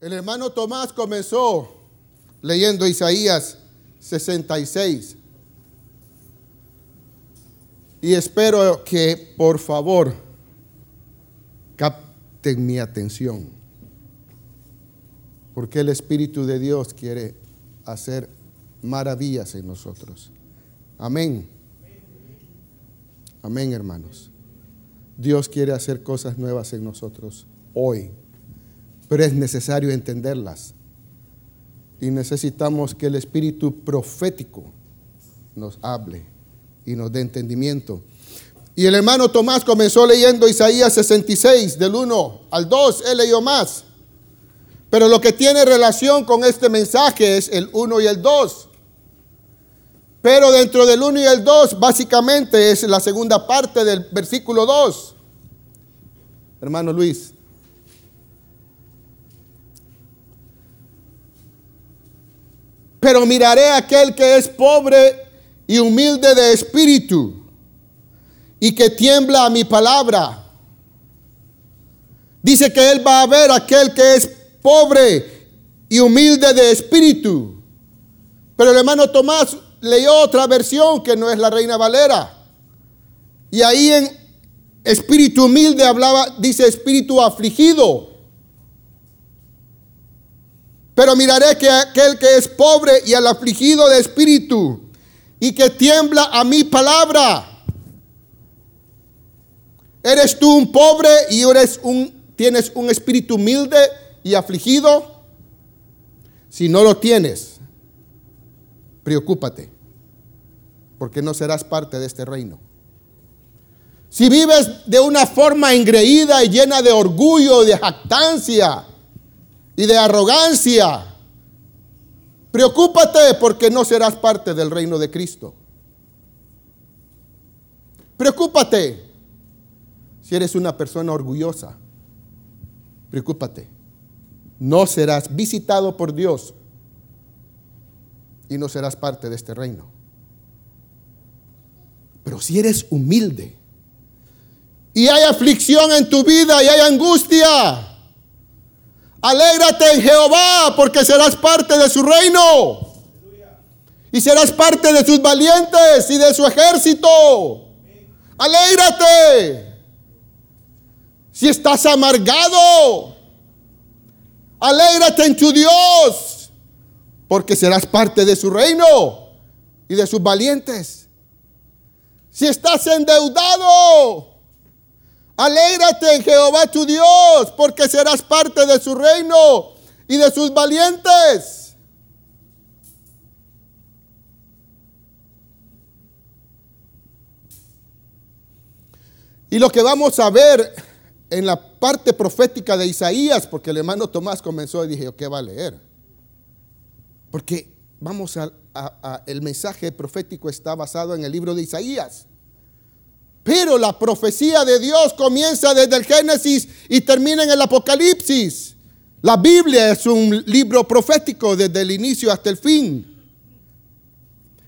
El hermano Tomás comenzó leyendo Isaías 66. Y espero que por favor capten mi atención. Porque el Espíritu de Dios quiere hacer maravillas en nosotros. Amén. Amén, hermanos. Dios quiere hacer cosas nuevas en nosotros hoy, pero es necesario entenderlas. Y necesitamos que el espíritu profético nos hable y nos dé entendimiento. Y el hermano Tomás comenzó leyendo Isaías 66, del 1 al 2, él leyó más. Pero lo que tiene relación con este mensaje es el 1 y el 2. Pero dentro del 1 y el 2, básicamente es la segunda parte del versículo 2. Hermano Luis. Pero miraré a aquel que es pobre y humilde de espíritu y que tiembla a mi palabra. Dice que él va a ver a aquel que es pobre y humilde de espíritu. Pero el hermano Tomás leyó otra versión que no es la Reina Valera. Y ahí en espíritu humilde hablaba, dice espíritu afligido. Pero miraré que aquel que es pobre y al afligido de espíritu y que tiembla a mi palabra. ¿Eres tú un pobre y eres un, tienes un espíritu humilde y afligido? Si no lo tienes, preocúpate porque no serás parte de este reino. Si vives de una forma engreída y llena de orgullo, de jactancia y de arrogancia, preocúpate porque no serás parte del reino de Cristo. Preocúpate si eres una persona orgullosa. Preocúpate. No serás visitado por Dios y no serás parte de este reino. Pero si eres humilde y hay aflicción en tu vida y hay angustia, alégrate en Jehová porque serás parte de su reino. Y serás parte de sus valientes y de su ejército. Alégrate. Si estás amargado, alégrate en tu Dios porque serás parte de su reino y de sus valientes. Si estás endeudado, alégrate en Jehová tu Dios, porque serás parte de su reino y de sus valientes. Y lo que vamos a ver en la parte profética de Isaías, porque el hermano Tomás comenzó y dije, ¿qué va a leer? Porque vamos a, el mensaje profético está basado en el libro de Isaías. Pero la profecía de Dios comienza desde el Génesis y termina en el Apocalipsis. La Biblia es un libro profético desde el inicio hasta el fin.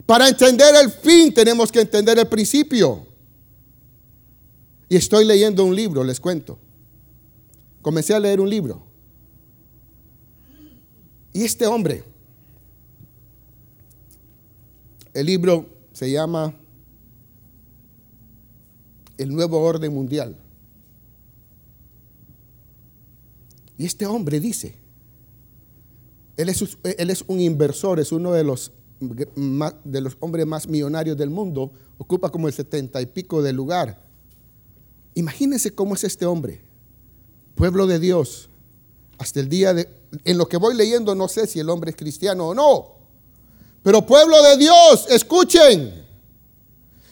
Para entender el fin tenemos que entender el principio. Y estoy leyendo un libro, les cuento. Comencé a leer un libro. Y este hombre, el libro se llama El nuevo orden mundial. Y este hombre dice, él es, él es un inversor, es uno de los, de los hombres más millonarios del mundo, ocupa como el setenta y pico del lugar. Imagínense cómo es este hombre, pueblo de Dios, hasta el día de, en lo que voy leyendo no sé si el hombre es cristiano o no, pero pueblo de Dios, escuchen.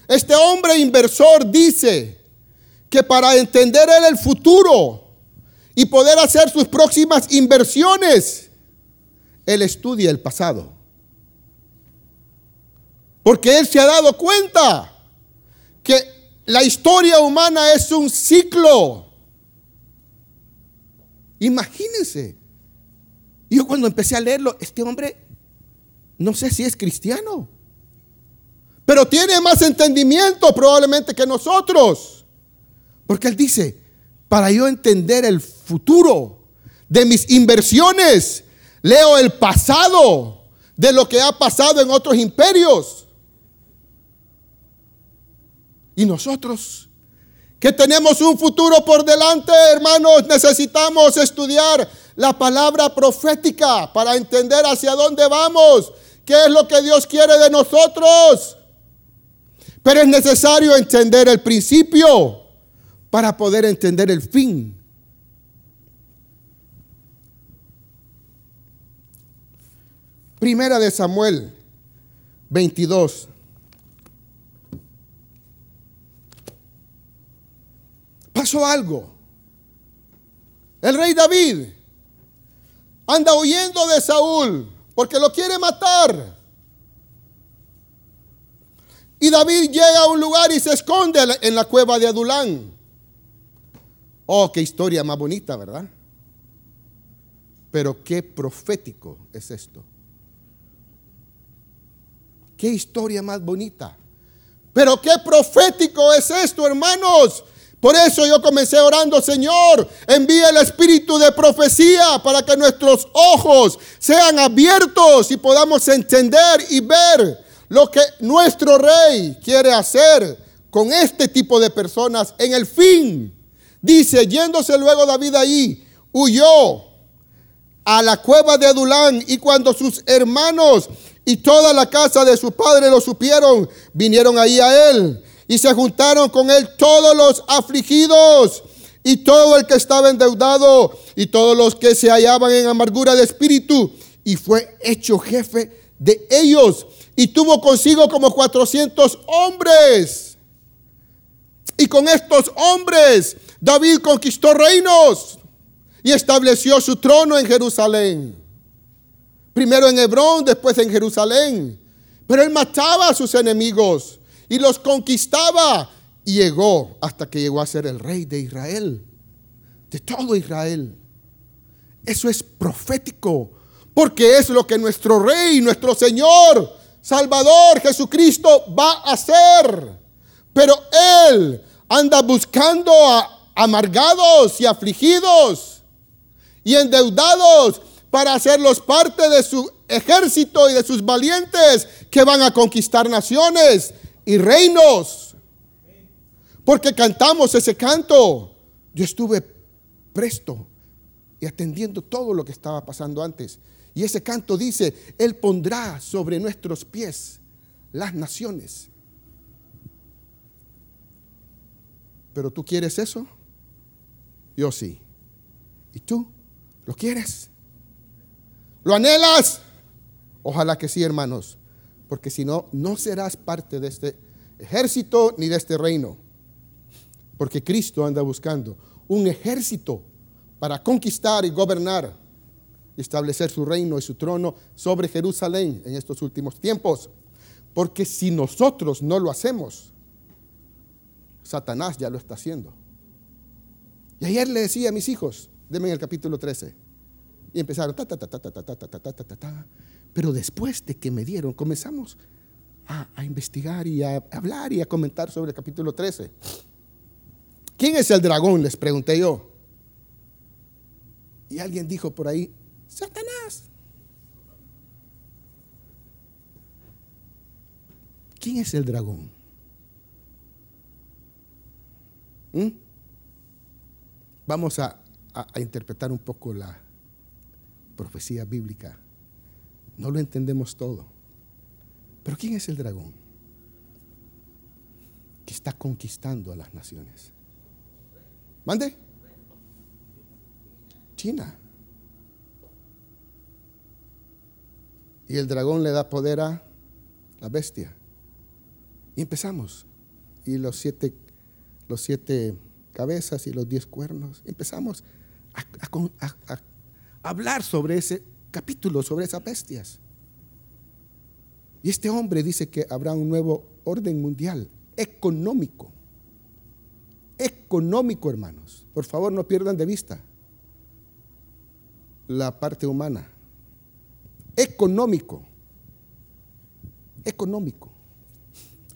Este hombre inversor dice que para entender él el futuro y poder hacer sus próximas inversiones, él estudia el pasado. Porque él se ha dado cuenta que la historia humana es un ciclo. Imagínense. Yo cuando empecé a leerlo, este hombre no sé si es cristiano, pero tiene más entendimiento probablemente que nosotros. Porque él dice, para yo entender el futuro, de mis inversiones, leo el pasado de lo que ha pasado en otros imperios. Y nosotros, que tenemos un futuro por delante, hermanos, necesitamos estudiar la palabra profética para entender hacia dónde vamos, qué es lo que Dios quiere de nosotros. Pero es necesario entender el principio para poder entender el fin. Primera de Samuel 22. Pasó algo. El rey David anda huyendo de Saúl porque lo quiere matar. Y David llega a un lugar y se esconde en la cueva de Adulán. Oh, qué historia más bonita, ¿verdad? Pero qué profético es esto. Qué historia más bonita. Pero qué profético es esto, hermanos. Por eso yo comencé orando, Señor, envía el espíritu de profecía para que nuestros ojos sean abiertos y podamos entender y ver lo que nuestro rey quiere hacer con este tipo de personas en el fin. Dice, yéndose luego David ahí, huyó a la cueva de Adulán y cuando sus hermanos y toda la casa de su padre lo supieron, vinieron ahí a él y se juntaron con él todos los afligidos y todo el que estaba endeudado y todos los que se hallaban en amargura de espíritu y fue hecho jefe de ellos y tuvo consigo como 400 hombres. Y con estos hombres David conquistó reinos y estableció su trono en Jerusalén. Primero en Hebrón, después en Jerusalén. Pero él mataba a sus enemigos y los conquistaba. Y llegó hasta que llegó a ser el rey de Israel, de todo Israel. Eso es profético, porque es lo que nuestro rey, nuestro Señor, Salvador Jesucristo va a hacer. Pero Él anda buscando a amargados y afligidos y endeudados para hacerlos parte de su ejército y de sus valientes que van a conquistar naciones y reinos. Porque cantamos ese canto. Yo estuve presto y atendiendo todo lo que estaba pasando antes. Y ese canto dice, Él pondrá sobre nuestros pies las naciones. Pero tú quieres eso? Yo sí. ¿Y tú? ¿Lo quieres? ¿Lo anhelas? Ojalá que sí, hermanos. Porque si no, no serás parte de este ejército ni de este reino. Porque Cristo anda buscando un ejército para conquistar y gobernar y establecer su reino y su trono sobre Jerusalén en estos últimos tiempos. Porque si nosotros no lo hacemos, Satanás ya lo está haciendo. Y ayer le decía a mis hijos, denme el capítulo 13. Y empezaron, ta, ta, ta, ta, ta, ta, ta, ta, ta, ta, ta. Pero después de que me dieron, comenzamos a, a investigar y a hablar y a comentar sobre el capítulo 13. ¿Quién es el dragón? Les pregunté yo. Y alguien dijo por ahí, Satanás. ¿Quién es el dragón? ¿Mm? Vamos a, interpretar un poco la profecía bíblica. No lo entendemos todo. Pero ¿quién es el dragón? Que está conquistando a las naciones. ¿Mande? China. Y el dragón le da poder a la bestia. Y empezamos. Y los siete, los siete cabezas y los diez cuernos. Empezamos a, hablar sobre ese capítulo, sobre esas bestias. Y este hombre dice que habrá un nuevo orden mundial, económico. Económico, hermanos. Por favor, no pierdan de vista la parte humana. Económico. Económico.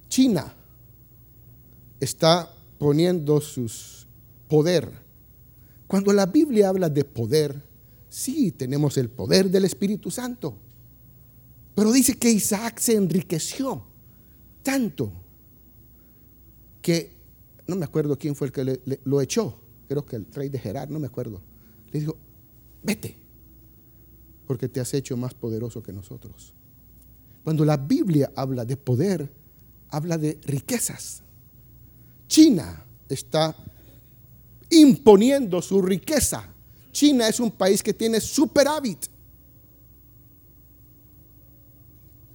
China está poniendo su poder. Cuando la Biblia habla de poder, Sí, tenemos el poder del Espíritu Santo. Pero dice que Isaac se enriqueció tanto que no me acuerdo quién fue el que lo echó, creo que el rey de Gerar, no me acuerdo. Le dijo, vete, porque te has hecho más poderoso que nosotros. Cuando la Biblia habla de poder, habla de riquezas. China está imponiendo su riqueza. China es un país que tiene superávit.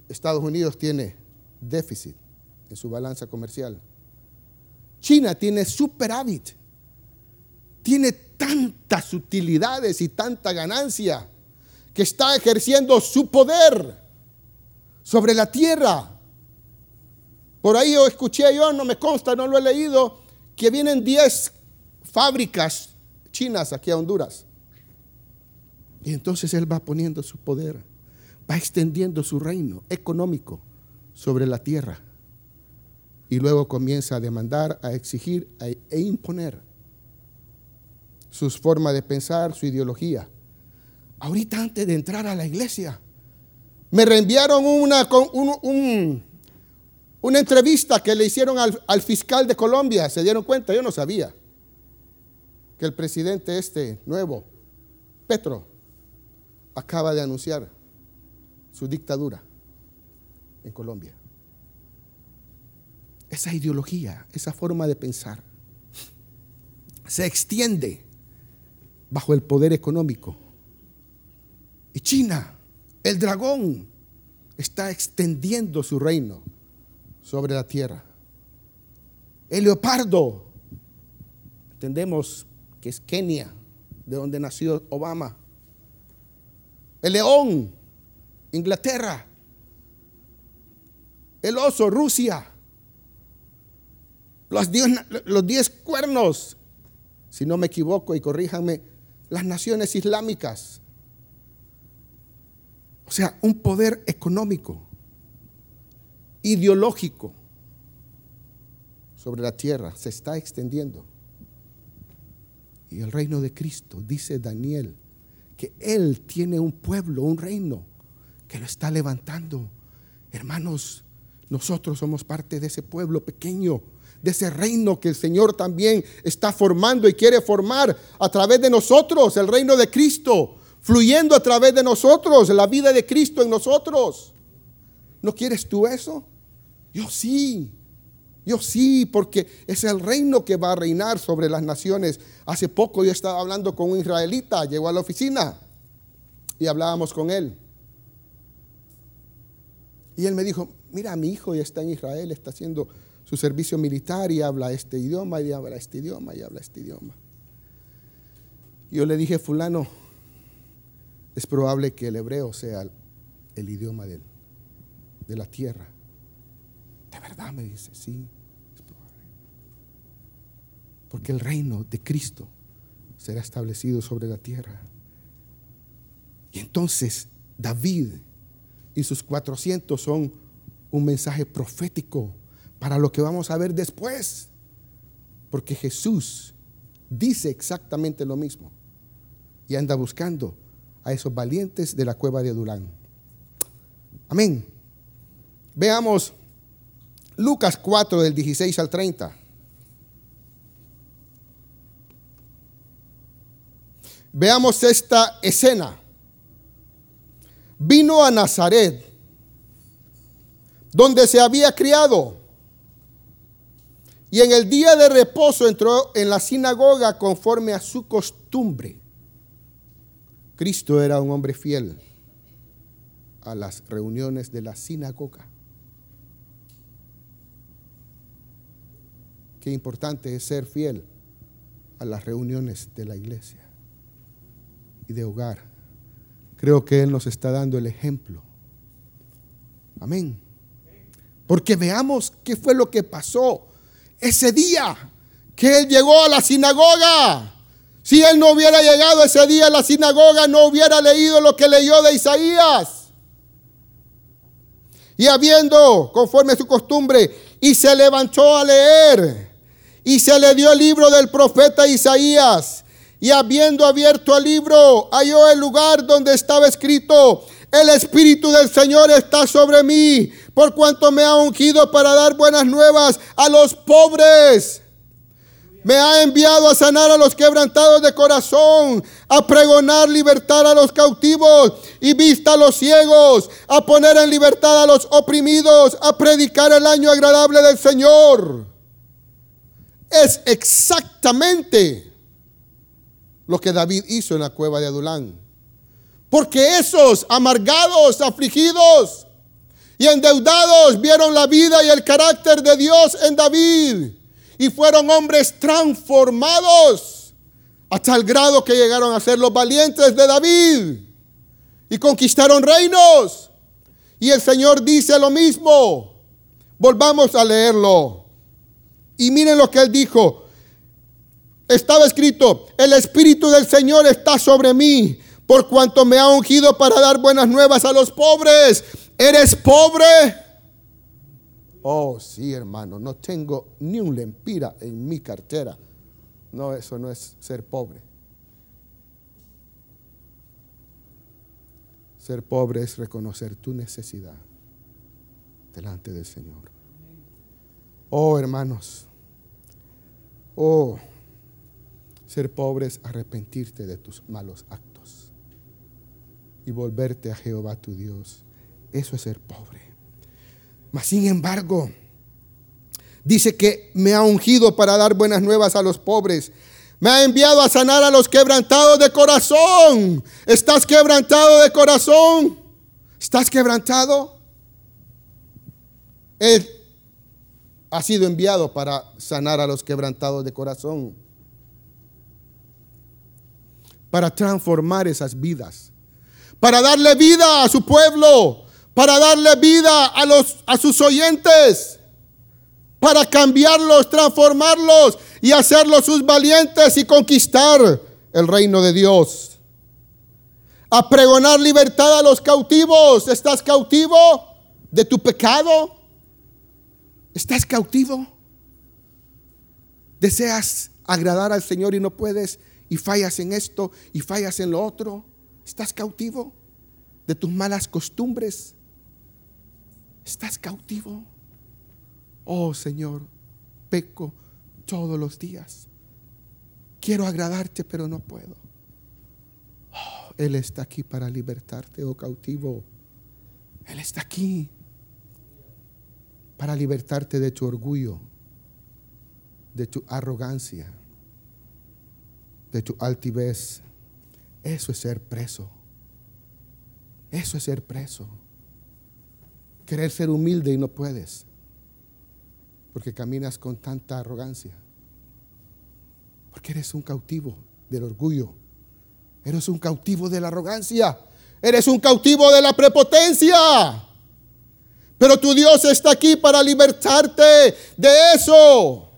Estados Unidos tiene déficit en su balanza comercial. China tiene superávit. Tiene tantas utilidades y tanta ganancia que está ejerciendo su poder sobre la tierra. Por ahí yo escuché yo, no me consta, no lo he leído, que vienen 10 fábricas chinas aquí a Honduras. Y entonces él va poniendo su poder, va extendiendo su reino económico sobre la tierra. Y luego comienza a demandar, a exigir e imponer sus formas de pensar, su ideología. Ahorita antes de entrar a la iglesia, me reenviaron una, una entrevista que le hicieron al, al fiscal de Colombia. ¿Se dieron cuenta? Yo no sabía que el presidente este nuevo, Petro, acaba de anunciar su dictadura en Colombia. Esa ideología, esa forma de pensar, se extiende bajo el poder económico. Y China, el dragón, está extendiendo su reino sobre la tierra. El leopardo, entendemos que es Kenia, de donde nació Obama. El león, Inglaterra. El oso, Rusia. Los diez, los diez cuernos, si no me equivoco y corríjanme, las naciones islámicas. O sea, un poder económico, ideológico sobre la tierra se está extendiendo. Y el reino de Cristo, dice Daniel, que Él tiene un pueblo, un reino, que lo está levantando. Hermanos, nosotros somos parte de ese pueblo pequeño de ese reino que el Señor también está formando y quiere formar a través de nosotros, el reino de Cristo, fluyendo a través de nosotros, la vida de Cristo en nosotros. ¿No quieres tú eso? Yo sí. Yo sí, porque es el reino que va a reinar sobre las naciones. Hace poco yo estaba hablando con un israelita, llegó a la oficina y hablábamos con él. Y él me dijo, mira, mi hijo ya está en Israel, está haciendo su servicio militar y habla este idioma y habla este idioma y habla este idioma. Yo le dije, fulano, es probable que el hebreo sea el idioma de, la tierra. De verdad me dice, sí, es probable. Porque el reino de Cristo será establecido sobre la tierra. Y entonces David y sus 400 son un mensaje profético para lo que vamos a ver después. Porque Jesús dice exactamente lo mismo y anda buscando a esos valientes de la cueva de Durán. Amén. Veamos Lucas 4 del 16 al 30. Veamos esta escena. Vino a Nazaret, donde se había criado y en el día de reposo entró en la sinagoga conforme a su costumbre. Cristo era un hombre fiel a las reuniones de la sinagoga. Qué importante es ser fiel a las reuniones de la iglesia y de hogar. Creo que Él nos está dando el ejemplo. Amén. Porque veamos qué fue lo que pasó ese día que él llegó a la sinagoga. Si él no hubiera llegado ese día a la sinagoga, no hubiera leído lo que leyó de Isaías. Y habiendo, conforme a su costumbre, y se levantó a leer, y se le dio el libro del profeta Isaías. y habiendo abierto el libro, halló el lugar donde estaba escrito, el Espíritu del Señor está sobre mí, por cuanto me ha ungido para dar buenas nuevas a los pobres. Me ha enviado a sanar a los quebrantados de corazón, a pregonar libertad a los cautivos y vista a los ciegos, a poner en libertad a los oprimidos, a predicar el año agradable del Señor. Es exactamente lo que David hizo en la cueva de Adulán. Porque esos amargados, afligidos y endeudados vieron la vida y el carácter de Dios en David y fueron hombres transformados a tal grado que llegaron a ser los valientes de David y conquistaron reinos. Y el Señor dice lo mismo. Volvamos a leerlo. Y miren lo que él dijo. Estaba escrito, el Espíritu del Señor está sobre mí, por cuanto me ha ungido para dar buenas nuevas a los pobres. ¿Eres pobre? Oh, sí, hermano, no tengo ni un lempira en mi cartera. No, eso no es ser pobre. Ser pobre es reconocer tu necesidad delante del Señor. Oh, hermanos. Oh, ser pobre es arrepentirte de tus malos actos y volverte a Jehová tu Dios. Eso es ser pobre. Mas sin embargo, dice que me ha ungido para dar buenas nuevas a los pobres. Me ha enviado a sanar a los quebrantados de corazón. ¿Estás quebrantado de corazón? ¿Estás quebrantado? Él ha sido enviado para sanar a los quebrantados de corazón. Para transformar esas vidas. Para darle vida a su pueblo para darle vida a, los, a sus oyentes, para cambiarlos, transformarlos y hacerlos sus valientes y conquistar el reino de Dios. A pregonar libertad a los cautivos. ¿Estás cautivo de tu pecado? ¿Estás cautivo? ¿Deseas agradar al Señor y no puedes? Y fallas en esto y fallas en lo otro. ¿Estás cautivo de tus malas costumbres? ¿Estás cautivo? Oh Señor, peco todos los días. Quiero agradarte, pero no puedo. Oh, Él está aquí para libertarte, oh cautivo. Él está aquí para libertarte de tu orgullo, de tu arrogancia, de tu altivez. Eso es ser preso. Eso es ser preso querer ser humilde y no puedes, porque caminas con tanta arrogancia, porque eres un cautivo del orgullo, eres un cautivo de la arrogancia, eres un cautivo de la prepotencia. Pero tu Dios está aquí para libertarte de eso,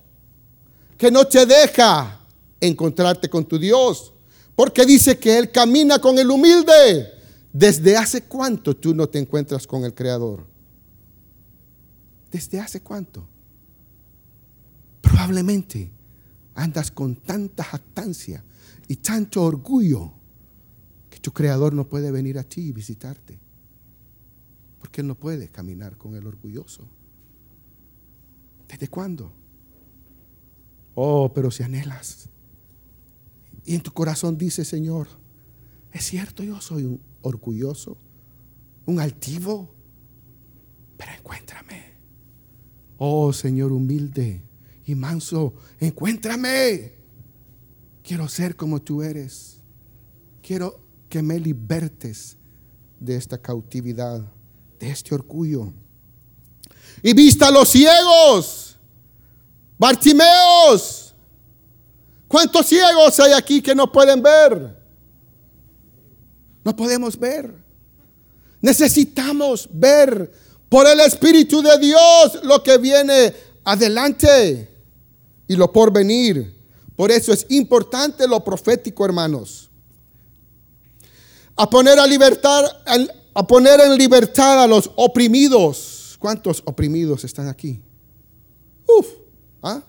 que no te deja encontrarte con tu Dios, porque dice que Él camina con el humilde. ¿Desde hace cuánto tú no te encuentras con el Creador? ¿Desde hace cuánto? Probablemente andas con tanta jactancia y tanto orgullo que tu creador no puede venir a ti y visitarte. Porque Él no puede caminar con el orgulloso. ¿Desde cuándo? Oh, pero si anhelas. Y en tu corazón dice, Señor, es cierto, yo soy un orgulloso, un altivo, pero encuéntrame. Oh Señor humilde y manso, encuéntrame. Quiero ser como tú eres. Quiero que me libertes de esta cautividad, de este orgullo. Y vista a los ciegos, Bartimeos. ¿Cuántos ciegos hay aquí que no pueden ver? No podemos ver. Necesitamos ver por el Espíritu de Dios lo que viene adelante y lo por venir. Por eso es importante lo profético, hermanos. A poner a libertad, a poner en libertad a los oprimidos. ¿Cuántos oprimidos están aquí? Uf, ¿ah?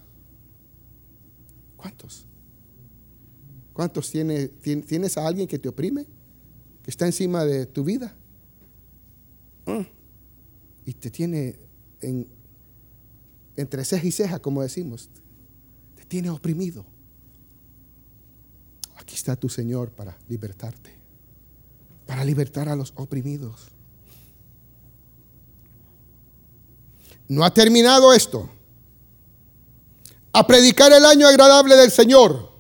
¿Cuántos? ¿Cuántos tiene, tienes a alguien que te oprime? Que está encima de tu vida. Mm. Y te tiene en, entre ceja y ceja, como decimos. Te tiene oprimido. Aquí está tu Señor para libertarte. Para libertar a los oprimidos. No ha terminado esto. A predicar el año agradable del Señor.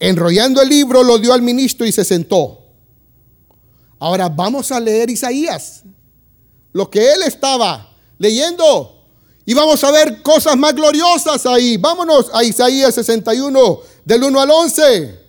Enrollando el libro, lo dio al ministro y se sentó. Ahora vamos a leer Isaías. Lo que él estaba leyendo. Y vamos a ver cosas más gloriosas ahí. Vámonos a Isaías 61, del 1 al 11.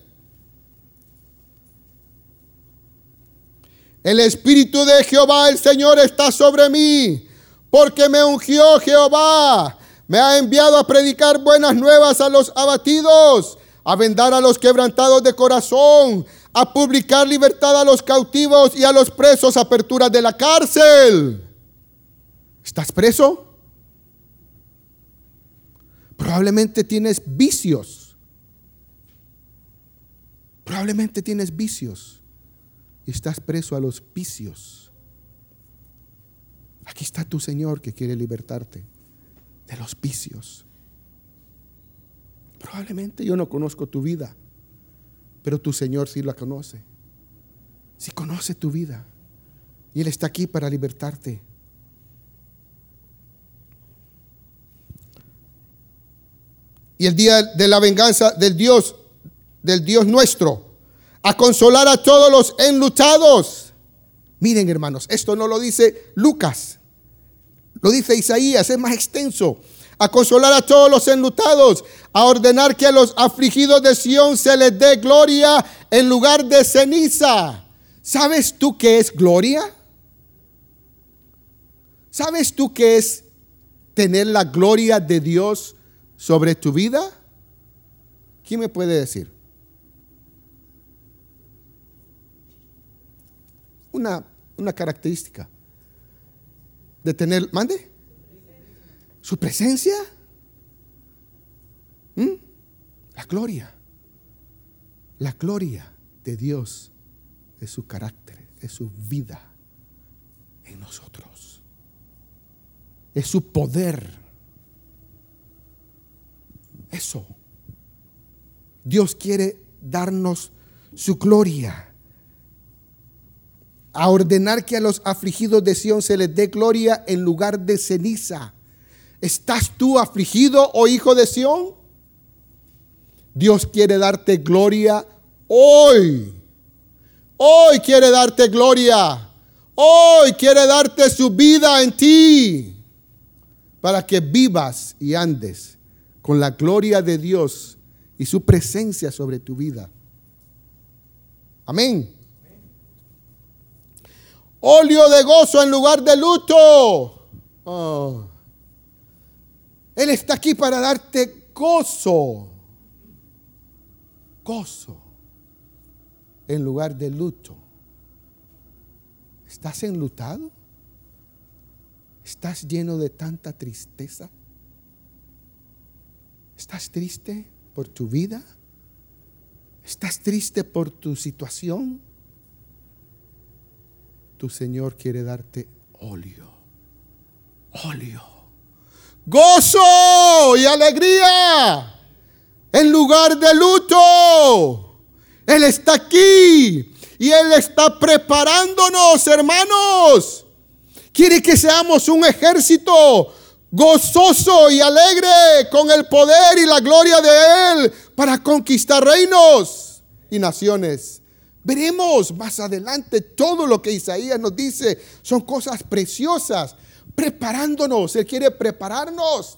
El Espíritu de Jehová, el Señor, está sobre mí porque me ungió Jehová. Me ha enviado a predicar buenas nuevas a los abatidos, a vendar a los quebrantados de corazón, a publicar libertad a los cautivos y a los presos, apertura de la cárcel. ¿Estás preso? Probablemente tienes vicios. Probablemente tienes vicios. Y estás preso a los vicios. Aquí está tu Señor que quiere libertarte de los vicios. Probablemente yo no conozco tu vida, pero tu Señor sí la conoce. Sí conoce tu vida. Y Él está aquí para libertarte. Y el día de la venganza del Dios, del Dios nuestro, a consolar a todos los enlutados Miren hermanos, esto no lo dice Lucas, lo dice Isaías, es más extenso. A consolar a todos los enlutados, a ordenar que a los afligidos de Sión se les dé gloria en lugar de ceniza. ¿Sabes tú qué es gloria? ¿Sabes tú qué es tener la gloria de Dios sobre tu vida? ¿Quién me puede decir? Una una característica de tener, mande, su presencia, ¿Mm? la gloria, la gloria de Dios es su carácter, es su vida en nosotros, es su poder. Eso. Dios quiere darnos su gloria a ordenar que a los afligidos de Sión se les dé gloria en lugar de ceniza. ¿Estás tú afligido, oh hijo de Sión? Dios quiere darte gloria hoy. Hoy quiere darte gloria. Hoy quiere darte su vida en ti. Para que vivas y andes con la gloria de Dios y su presencia sobre tu vida. Amén óleo de gozo en lugar de luto. Oh. Él está aquí para darte gozo. Gozo en lugar de luto. ¿Estás enlutado? ¿Estás lleno de tanta tristeza? ¿Estás triste por tu vida? ¿Estás triste por tu situación? tu Señor quiere darte óleo. Óleo. Gozo y alegría en lugar de luto. Él está aquí y Él está preparándonos, hermanos. Quiere que seamos un ejército gozoso y alegre con el poder y la gloria de Él para conquistar reinos y naciones. Veremos más adelante todo lo que Isaías nos dice. Son cosas preciosas. Preparándonos. Él quiere prepararnos.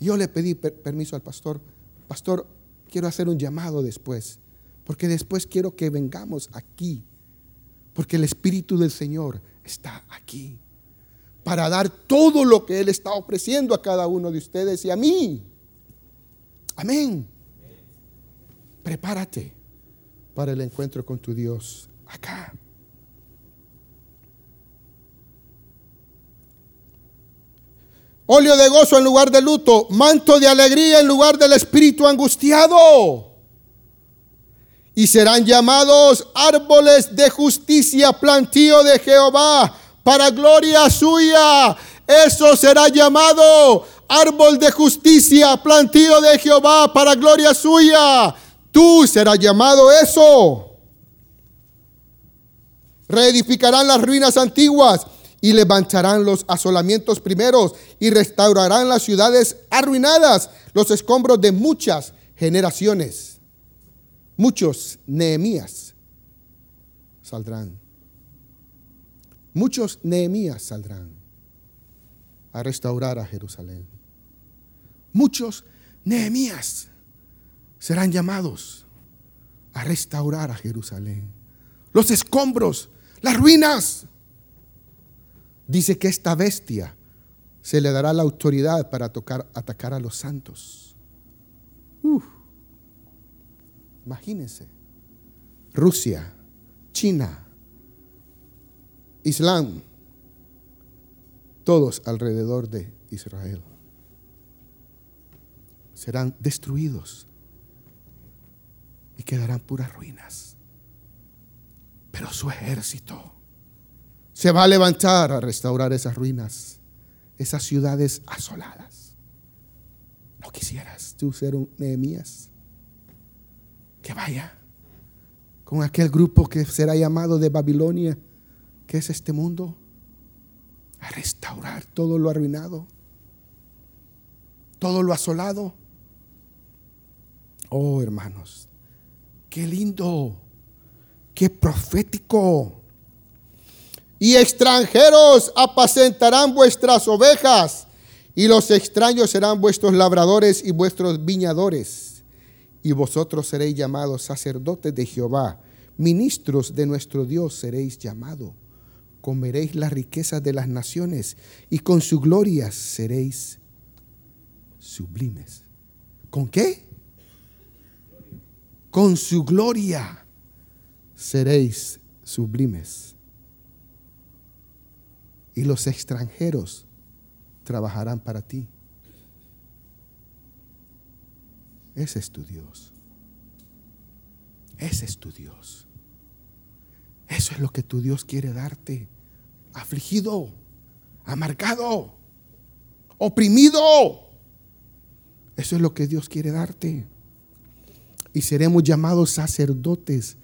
Yo le pedí permiso al pastor. Pastor, quiero hacer un llamado después. Porque después quiero que vengamos aquí. Porque el Espíritu del Señor está aquí. Para dar todo lo que Él está ofreciendo a cada uno de ustedes y a mí. Amén. Prepárate para el encuentro con tu Dios acá. Óleo de gozo en lugar de luto, manto de alegría en lugar del espíritu angustiado. Y serán llamados árboles de justicia, plantío de Jehová, para gloria suya. Eso será llamado árbol de justicia, plantío de Jehová, para gloria suya. Tú serás llamado eso. Reedificarán las ruinas antiguas y levantarán los asolamientos primeros y restaurarán las ciudades arruinadas, los escombros de muchas generaciones. Muchos Nehemías saldrán. Muchos Nehemías saldrán a restaurar a Jerusalén. Muchos Nehemías serán llamados a restaurar a Jerusalén. Los escombros, las ruinas dice que esta bestia se le dará la autoridad para tocar, atacar a los santos. imagínense. Rusia, China, Islam, todos alrededor de Israel serán destruidos y quedarán puras ruinas. Pero su ejército se va a levantar a restaurar esas ruinas, esas ciudades asoladas. ¿No quisieras tú ser un Nehemías? Que vaya con aquel grupo que será llamado de Babilonia, que es este mundo, a restaurar todo lo arruinado, todo lo asolado. Oh, hermanos, qué lindo, qué profético y extranjeros apacentarán vuestras ovejas, y los extraños serán vuestros labradores y vuestros viñadores. Y vosotros seréis llamados sacerdotes de Jehová, ministros de nuestro Dios seréis llamados. Comeréis las riquezas de las naciones, y con su gloria seréis sublimes. ¿Con qué? Con su gloria seréis sublimes y los extranjeros trabajarán para ti. Ese es tu Dios. Ese es tu Dios. Eso es lo que tu Dios quiere darte. Afligido, amargado, oprimido. Eso es lo que Dios quiere darte. Y seremos llamados sacerdotes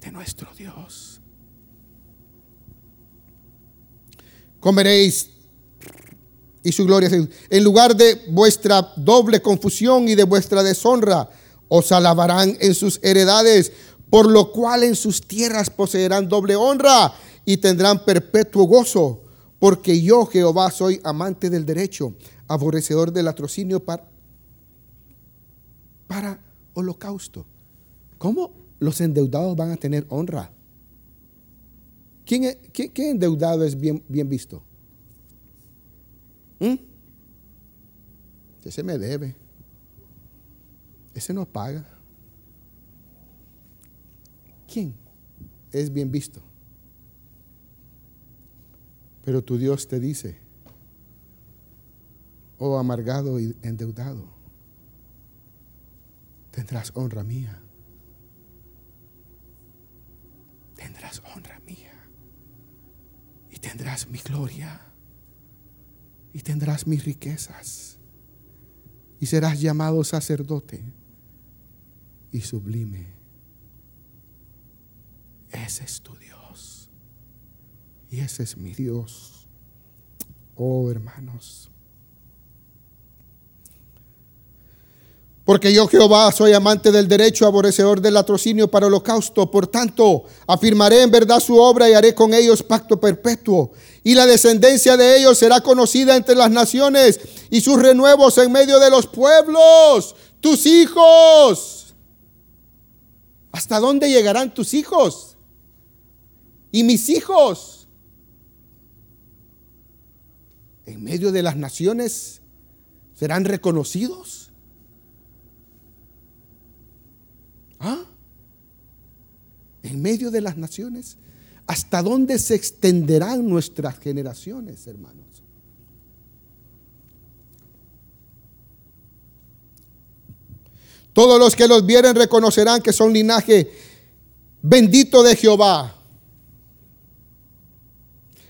de nuestro Dios. Comeréis y su gloria. En lugar de vuestra doble confusión y de vuestra deshonra, os alabarán en sus heredades, por lo cual en sus tierras poseerán doble honra y tendrán perpetuo gozo, porque yo Jehová soy amante del derecho, aborrecedor del atrocinio para, para holocausto. ¿Cómo los endeudados van a tener honra? ¿Quién, qué, endeudado es bien, bien visto? ¿Mm? Ese me debe. Ese no paga. ¿Quién es bien visto? Pero tu Dios te dice, oh amargado y endeudado, tendrás honra mía. Tendrás honra tendrás mi gloria y tendrás mis riquezas y serás llamado sacerdote y sublime. Ese es tu Dios y ese es mi Dios. Oh hermanos. Porque yo Jehová soy amante del derecho, aborrecedor del latrocinio para holocausto. Por tanto, afirmaré en verdad su obra y haré con ellos pacto perpetuo. Y la descendencia de ellos será conocida entre las naciones y sus renuevos en medio de los pueblos. Tus hijos. ¿Hasta dónde llegarán tus hijos? Y mis hijos. En medio de las naciones serán reconocidos. ¿Ah? En medio de las naciones. ¿Hasta dónde se extenderán nuestras generaciones, hermanos? Todos los que los vieren reconocerán que son linaje bendito de Jehová.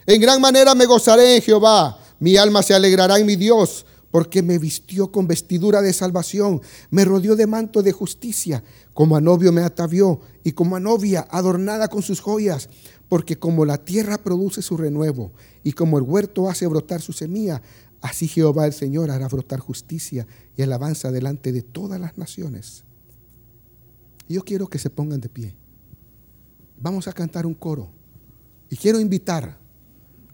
En gran manera me gozaré en Jehová. Mi alma se alegrará en mi Dios porque me vistió con vestidura de salvación, me rodeó de manto de justicia, como a novio me atavió y como a novia adornada con sus joyas, porque como la tierra produce su renuevo y como el huerto hace brotar su semilla, así Jehová el Señor hará brotar justicia y alabanza delante de todas las naciones. Yo quiero que se pongan de pie. Vamos a cantar un coro. Y quiero invitar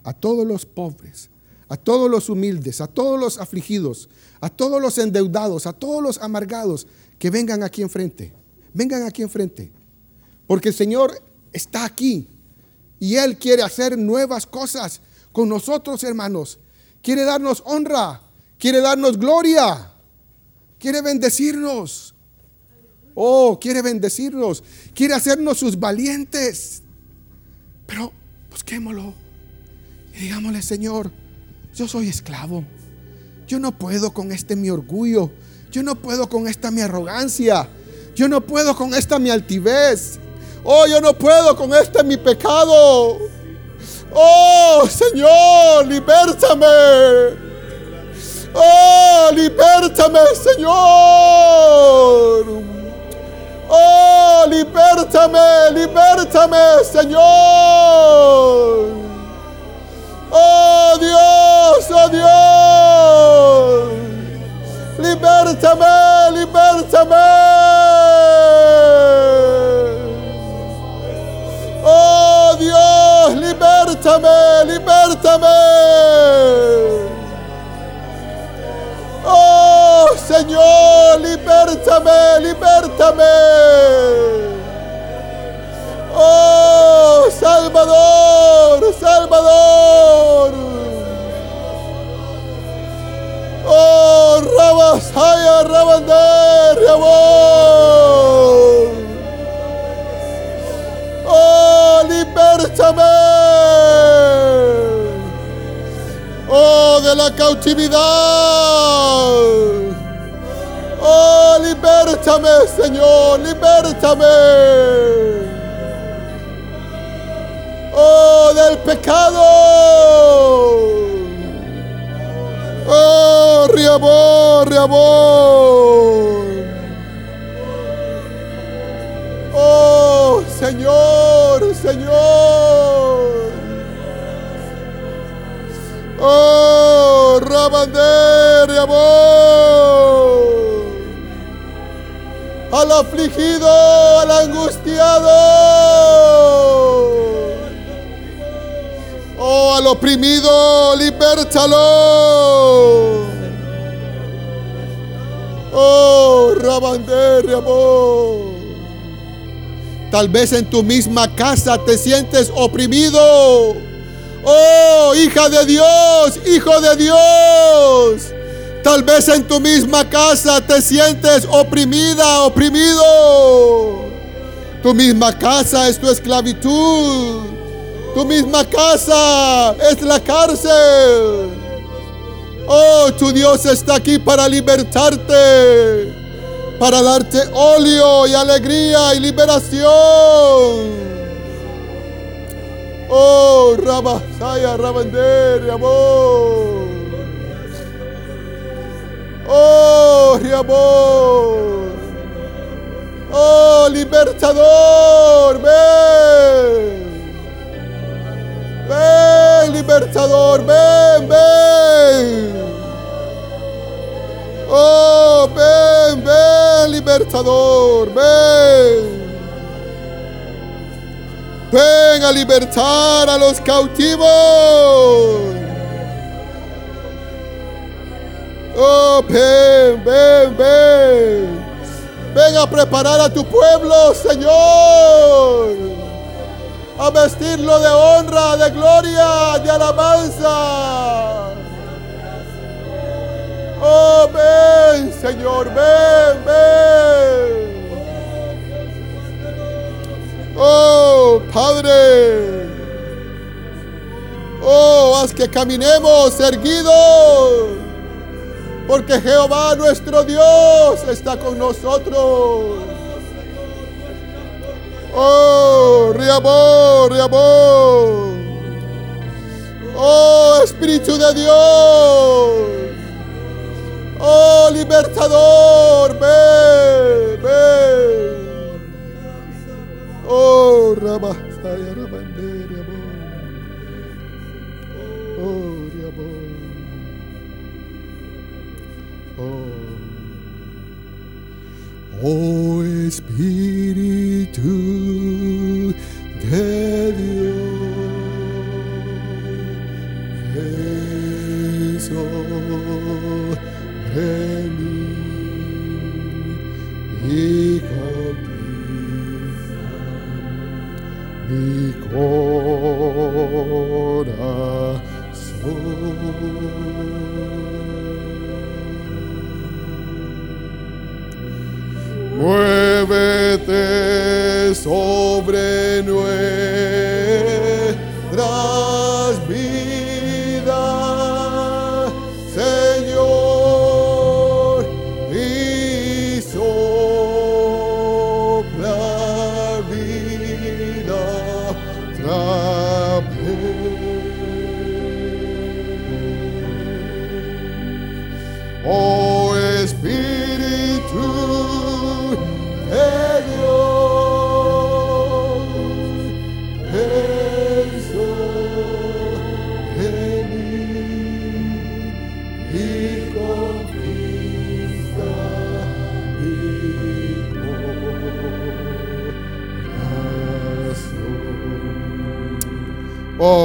a todos los pobres, a todos los humildes, a todos los afligidos, a todos los endeudados, a todos los amargados, que vengan aquí enfrente. Vengan aquí enfrente. Porque el Señor está aquí y Él quiere hacer nuevas cosas con nosotros, hermanos. Quiere darnos honra, quiere darnos gloria, quiere bendecirnos. Oh, quiere bendecirnos, quiere hacernos sus valientes. Pero busquémoslo y digámosle, Señor, yo soy esclavo. Yo no puedo con este mi orgullo. Yo no puedo con esta mi arrogancia. Yo no puedo con esta mi altivez. Oh, yo no puedo con este mi pecado. Oh, Señor, libértame. Oh, libértame, Señor. Oh, libértame, libértame, Señor. Oh, Dios, oh, Dios. Libértame, libértame. Oh Dios, libértame, libértame. Oh Señor, libértame, libértame. Oh Salvador, Salvador. Oh Rabasaya, Rabander, amor. Oh, libértame. Oh, de la cautividad. Oh, libértame, Señor, libértame. Oh, del pecado. Oh, riabor, riabor. Oh, Señor, Señor. Oh, Rabander, amor. Al afligido, al angustiado. Oh, al oprimido, libértalo. Oh, Rabander, amor. Tal vez en tu misma casa te sientes oprimido. Oh, hija de Dios, hijo de Dios. Tal vez en tu misma casa te sientes oprimida, oprimido. Tu misma casa es tu esclavitud. Tu misma casa es la cárcel. Oh, tu Dios está aquí para libertarte para darte óleo y alegría y liberación. Oh, Rabasaya, Rabander, amor. Oh, amor. Oh, libertador, ven. Ven, libertador, ven, ven. Oh, ven, ven, libertador, ven. Ven a libertar a los cautivos. Oh, ven, ven, ven. Ven a preparar a tu pueblo, Señor. A vestirlo de honra, de gloria, de alabanza. Oh, ven, Señor, ven, ven. Oh, Padre. Oh, haz que caminemos erguidos. Porque Jehová nuestro Dios está con nosotros. Oh, riamor, riamor. Oh, Espíritu de Dios. Oh, libertador, ven, ven. Oh, Rabasaya, Oh Espíritu de Dios, ven sobre mí y mi corazón. Muévete sobre nuestras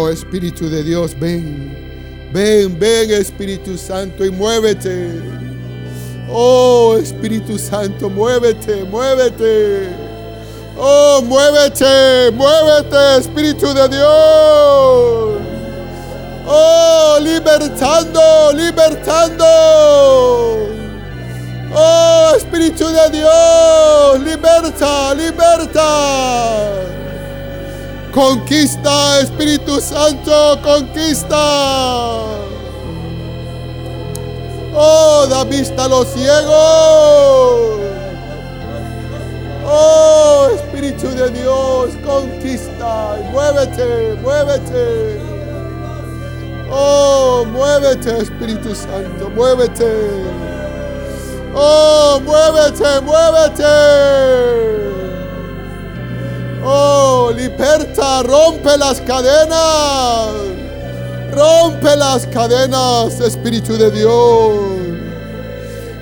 Oh Espíritu de Dios, ven. Ven, ven Espíritu Santo y muévete. Oh Espíritu Santo, muévete, muévete. Oh, muévete, muévete, Espíritu de Dios. Oh, libertando, libertando. Oh, Espíritu de Dios, liberta, liberta. Conquista, Espíritu Santo, conquista. Oh, da vista a los ciegos. Oh, Espíritu de Dios, conquista. Muévete, muévete. Oh, muévete, Espíritu Santo, muévete. Oh, muévete, muévete. Oh, liberta, rompe las cadenas. Rompe las cadenas, Espíritu de Dios.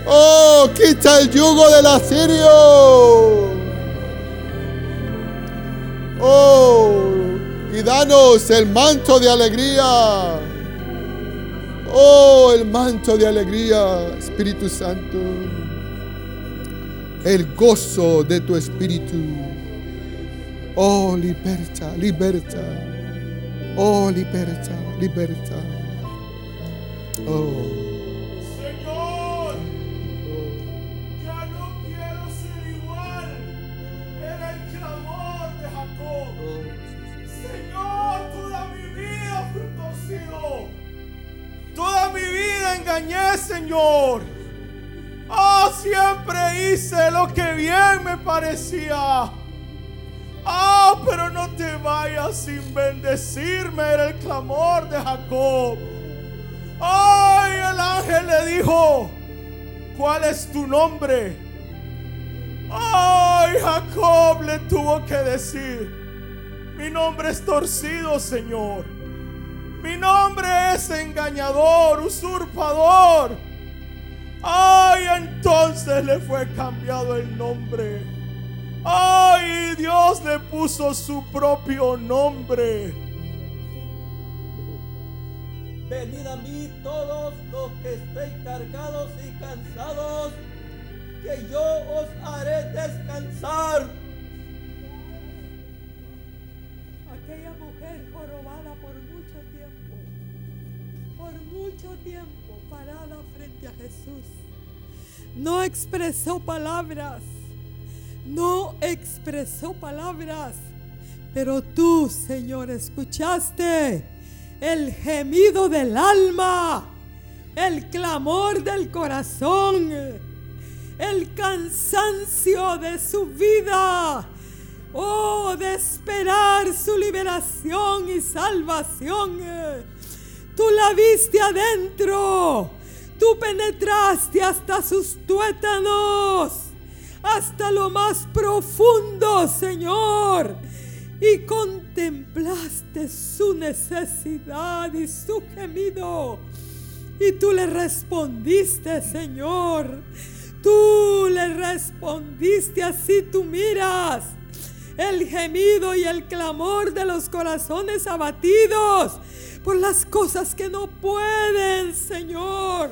Oh, quita el yugo del asirio. Oh, y danos el manto de alegría. Oh, el manto de alegría, Espíritu Santo. El gozo de tu Espíritu. Oh, liberta, liberta. Oh, liberta, liberta. Oh. Señor, ya no quiero ser igual. Era el clamor de Jacob. Señor, toda mi vida fui torcido. Toda mi vida engañé, Señor. Oh, siempre hice lo que bien me parecía. Ah, pero no te vayas sin bendecirme, era el clamor de Jacob. Ay, el ángel le dijo, ¿cuál es tu nombre? Ay, Jacob le tuvo que decir, mi nombre es torcido, Señor. Mi nombre es engañador, usurpador. Ay, entonces le fue cambiado el nombre. Ay, Dios le puso su propio nombre. Venid a mí todos los que estéis cargados y cansados, que yo os haré descansar. Aquella mujer jorobada por mucho tiempo, por mucho tiempo parada frente a Jesús, no expresó palabras, no expresó palabras, pero tú, Señor, escuchaste el gemido del alma el clamor del corazón, el cansancio de su vida. Oh, de esperar su liberación y salvación. Tú la viste adentro. Tú penetraste hasta sus tuétanos, hasta lo más profundo, Señor. Y contemplaste su necesidad y su gemido. Y tú le respondiste, Señor. Tú le respondiste así, tú miras el gemido y el clamor de los corazones abatidos por las cosas que no pueden, Señor.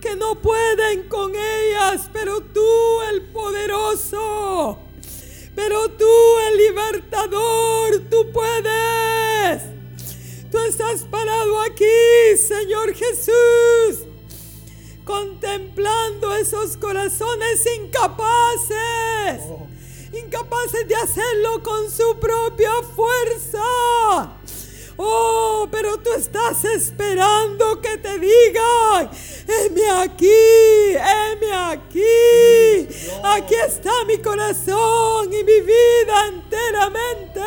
Que no pueden con ellas, pero tú el poderoso, pero tú el libertador, tú puedes. Tú estás parado aquí, Señor Jesús, contemplando esos corazones incapaces, incapaces de hacerlo con su propia fuerza. Oh, pero tú estás esperando que te digan, heme aquí, heme aquí. Aquí está mi corazón y mi vida enteramente.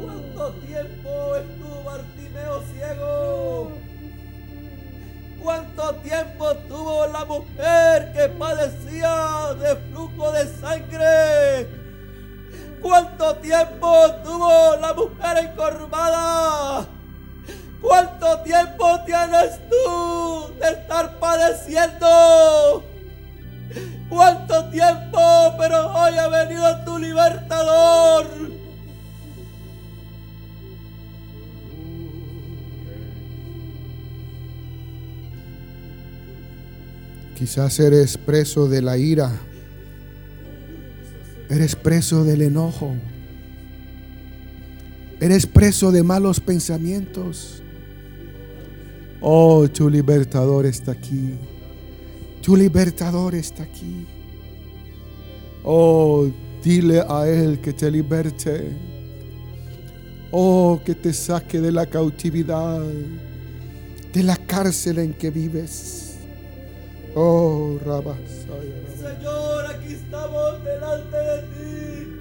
¿Cuánto tiempo estuvo Bartimeo ciego? ¿Cuánto tiempo tuvo la mujer que padecía de flujo de sangre? ¿Cuánto tiempo tuvo la mujer encorvada? ¿Cuánto tiempo tienes tú de estar padeciendo? ¿Cuánto tiempo? Pero hoy ha venido tu libertador. Quizás eres preso de la ira. Eres preso del enojo. Eres preso de malos pensamientos. Oh, tu libertador está aquí. Tu libertador está aquí. Oh, dile a Él que te liberte. Oh, que te saque de la cautividad, de la cárcel en que vives. Oh, Rabas. Señor, aquí estamos delante de ti.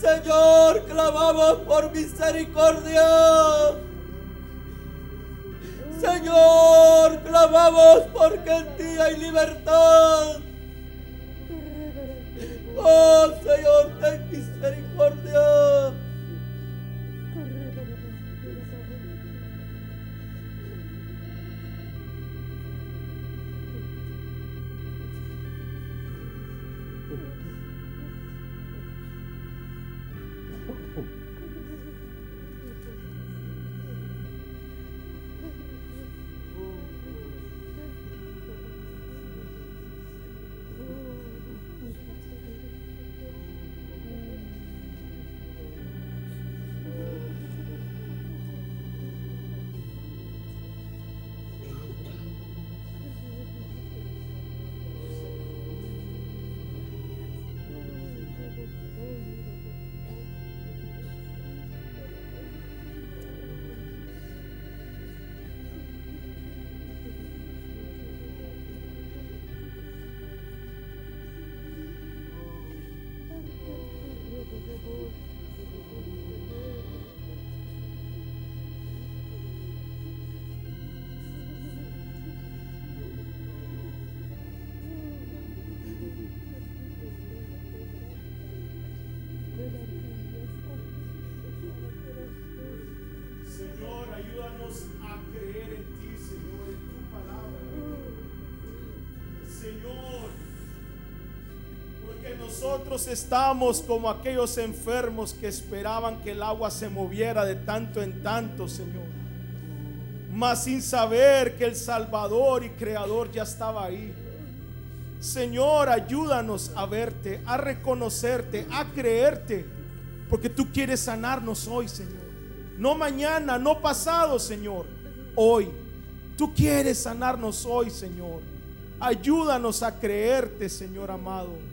Señor, clamamos por misericordia. Señor, clamamos porque en ti hay libertad. Oh, Señor, ten misericordia. Señor, nosotros estamos como aquellos enfermos que esperaban que el agua se moviera de tanto en tanto, Señor. Mas sin saber que el Salvador y Creador ya estaba ahí. Señor, ayúdanos a verte, a reconocerte, a creerte, porque tú quieres sanarnos hoy, Señor. No mañana, no pasado, Señor. Hoy. Tú quieres sanarnos hoy, Señor. Ayúdanos a creerte, Señor amado.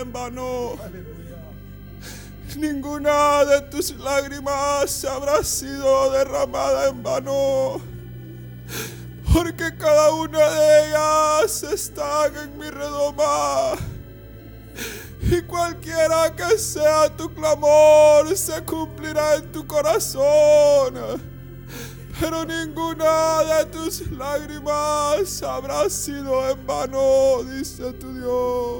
En vano. Ninguna de tus lágrimas habrá sido derramada en vano. Porque cada una de ellas están en mi redoma. Y cualquiera que sea tu clamor se cumplirá en tu corazón. Pero ninguna de tus lágrimas habrá sido en vano, dice tu Dios.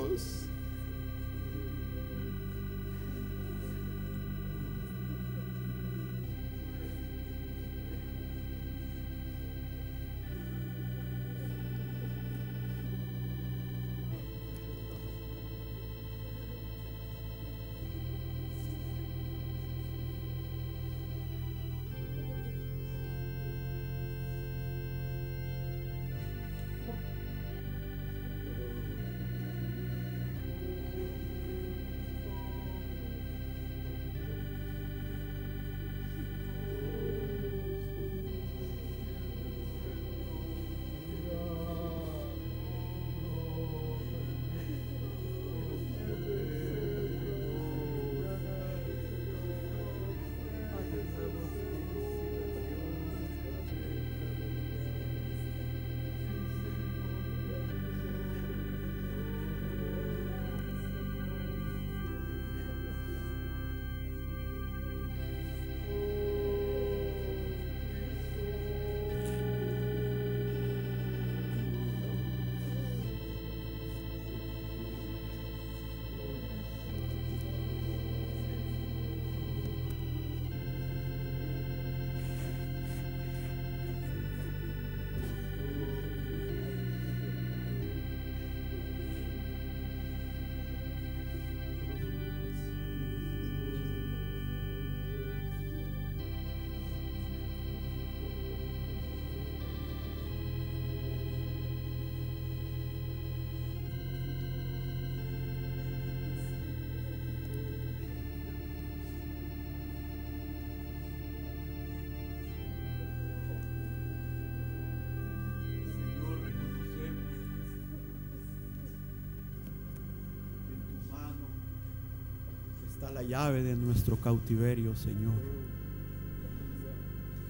La llave de nuestro cautiverio, Señor.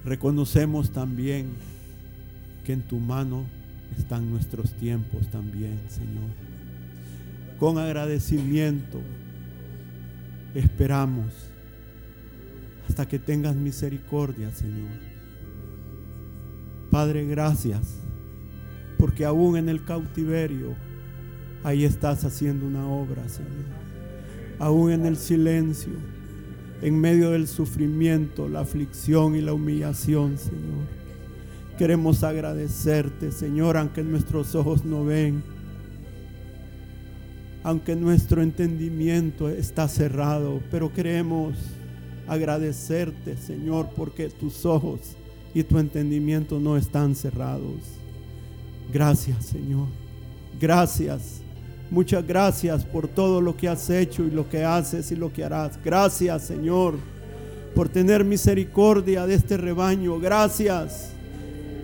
Reconocemos también que en tu mano están nuestros tiempos también, Señor. Con agradecimiento esperamos hasta que tengas misericordia, Señor. Padre, gracias, porque aún en el cautiverio, ahí estás haciendo una obra, Señor. Aún en el silencio, en medio del sufrimiento, la aflicción y la humillación, Señor. Queremos agradecerte, Señor, aunque nuestros ojos no ven, aunque nuestro entendimiento está cerrado, pero queremos agradecerte, Señor, porque tus ojos y tu entendimiento no están cerrados. Gracias, Señor. Gracias. Muchas gracias por todo lo que has hecho y lo que haces y lo que harás. Gracias, Señor, por tener misericordia de este rebaño. Gracias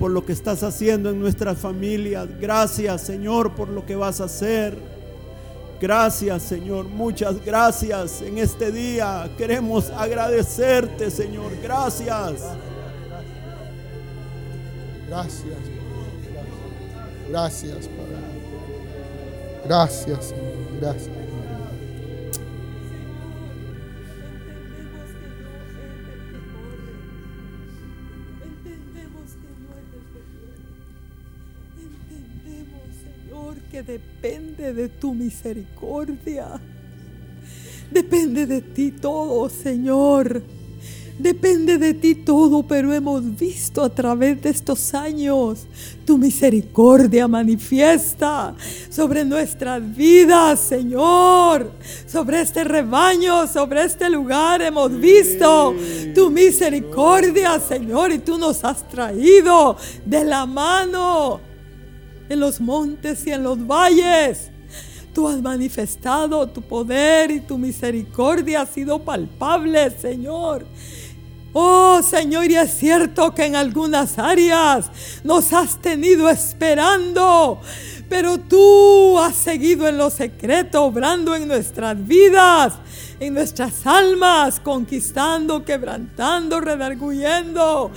por lo que estás haciendo en nuestras familias. Gracias, Señor, por lo que vas a hacer. Gracias, Señor. Muchas gracias en este día. Queremos agradecerte, Señor. Gracias. Gracias. Gracias, Padre. Gracias, Señor. Gracias. Entendemos que no eres el que corre. Entendemos, Señor, que depende de tu misericordia. Depende de ti todo, Señor. Depende de ti todo, pero hemos visto a través de estos años tu misericordia manifiesta sobre nuestras vidas, Señor, sobre este rebaño, sobre este lugar. Hemos visto tu misericordia, Señor, y tú nos has traído de la mano en los montes y en los valles. Tú has manifestado tu poder y tu misericordia ha sido palpable, Señor. Oh Señor, y es cierto que en algunas áreas nos has tenido esperando, Pero tú has seguido en lo secreto, obrando en nuestras vidas, en nuestras almas, conquistando, quebrantando, redarguyendo,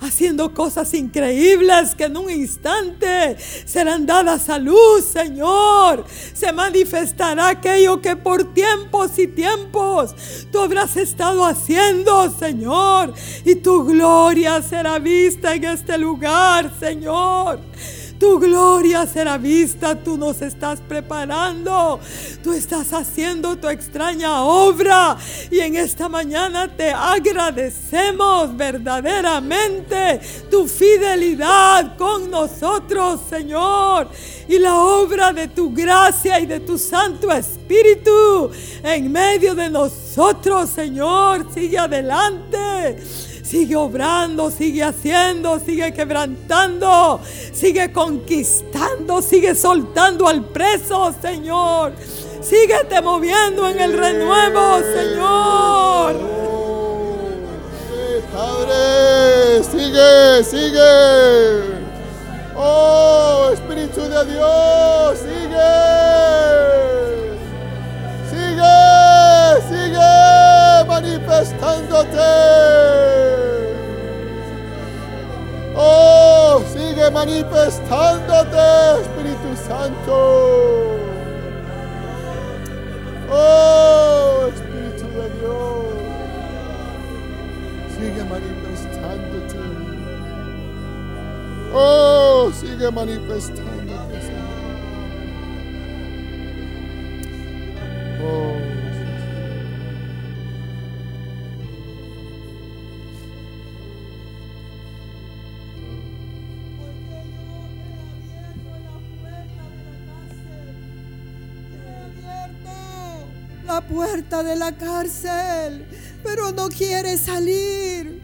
haciendo cosas increíbles que en un instante serán dadas a luz, Señor. Se manifestará aquello que por tiempos y tiempos tú habrás estado haciendo, Señor. Y tu gloria será vista en este lugar, Señor. Tu gloria será vista, tú nos estás preparando, tú estás haciendo tu extraña obra. Y en esta mañana te agradecemos verdaderamente tu fidelidad con nosotros, Señor, y la obra de tu gracia y de tu Santo Espíritu en medio de nosotros, Señor, sigue adelante. Sigue obrando, sigue haciendo, sigue quebrantando, sigue conquistando, sigue soltando al preso, Señor. Síguete moviendo en el renuevo, Señor. Padre, sigue, sigue. Oh, Espíritu de Dios, sigue. Sigue, sigue manifestándote. Oh, sigue manifestándote, Espíritu Santo. Oh, Espíritu de Dios. Sigue manifestándote. Oh, sigue manifestándote, puerta de la cárcel, pero no quieres salir.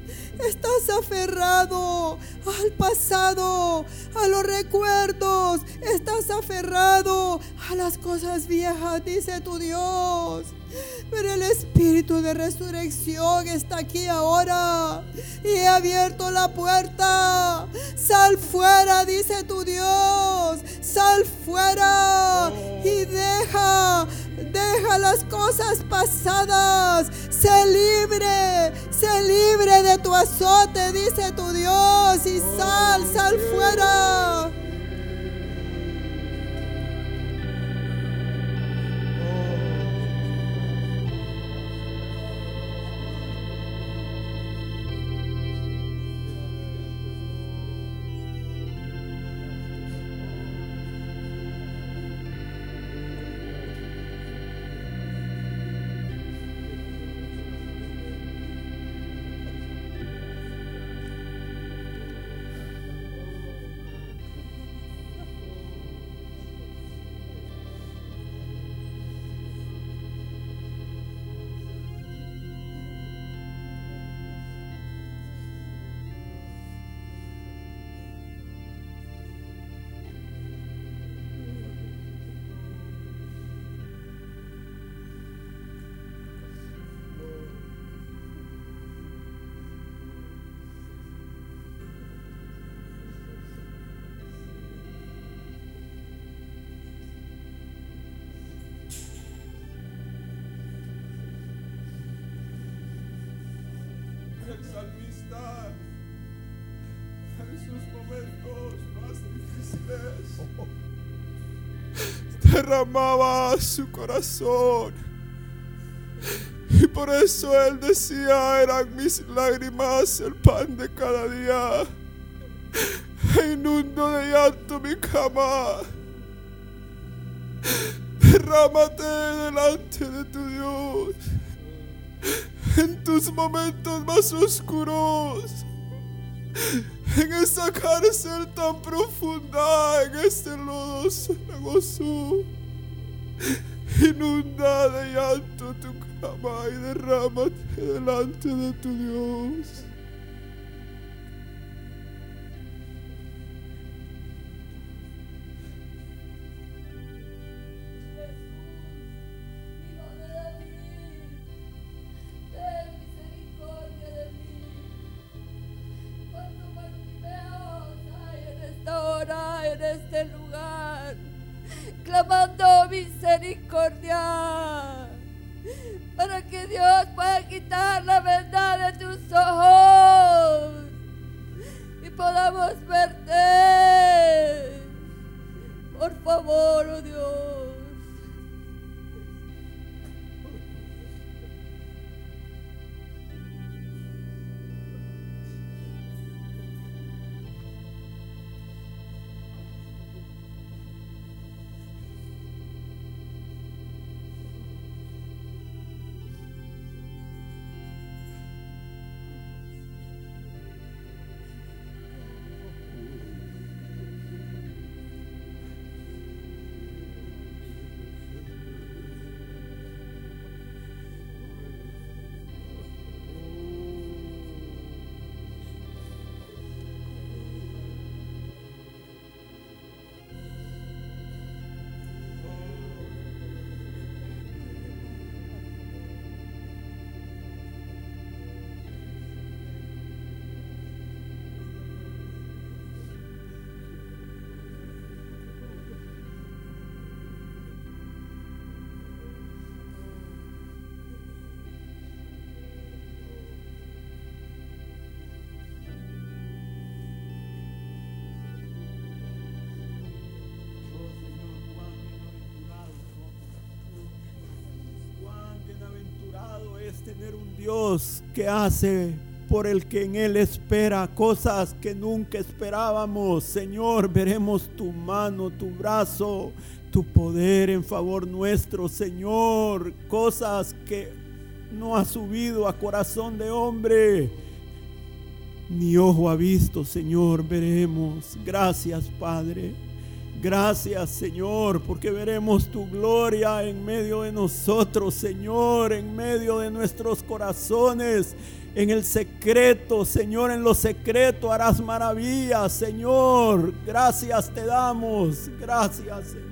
Estás aferrado al pasado, a los recuerdos. Estás aferrado a las cosas viejas, dice tu Dios. Pero el Espíritu de resurrección está aquí ahora y he abierto la puerta. Sal fuera, dice tu Dios. Sal fuera y deja, deja las cosas pasadas. Sé libre, sé libre de tu azote, dice tu Dios. Y sal, sal fuera. El salmista en sus momentos más difíciles derramaba su corazón. Y por eso él decía, eran mis lágrimas el pan de cada día. E inundo de llanto mi cama. Derrámate delante de tu Dios en tus momentos más oscuros, en esa cárcel tan profunda, en este lodo cenagoso. Inunda de llanto tu cama y derrámate delante de tu Dios. Dios que hace por el que en Él espera cosas que nunca esperábamos. Señor, veremos tu mano, tu brazo, tu poder en favor nuestro, Señor. Cosas que no ha subido a corazón de hombre. Ni ojo ha visto, Señor, veremos. Gracias, Padre. Gracias, Señor, porque veremos tu gloria en medio de nosotros, Señor, en medio de nuestros corazones, en el secreto, Señor, en lo secreto harás maravillas, Señor. Gracias te damos. Gracias, Señor.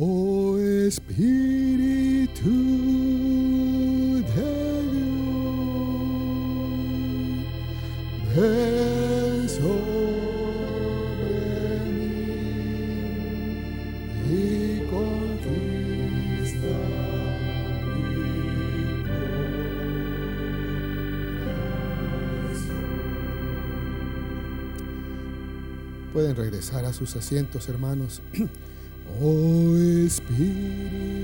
Oh Espíritu de Dios, Pueden regresar a sus asientos, hermanos. Oh Espíritu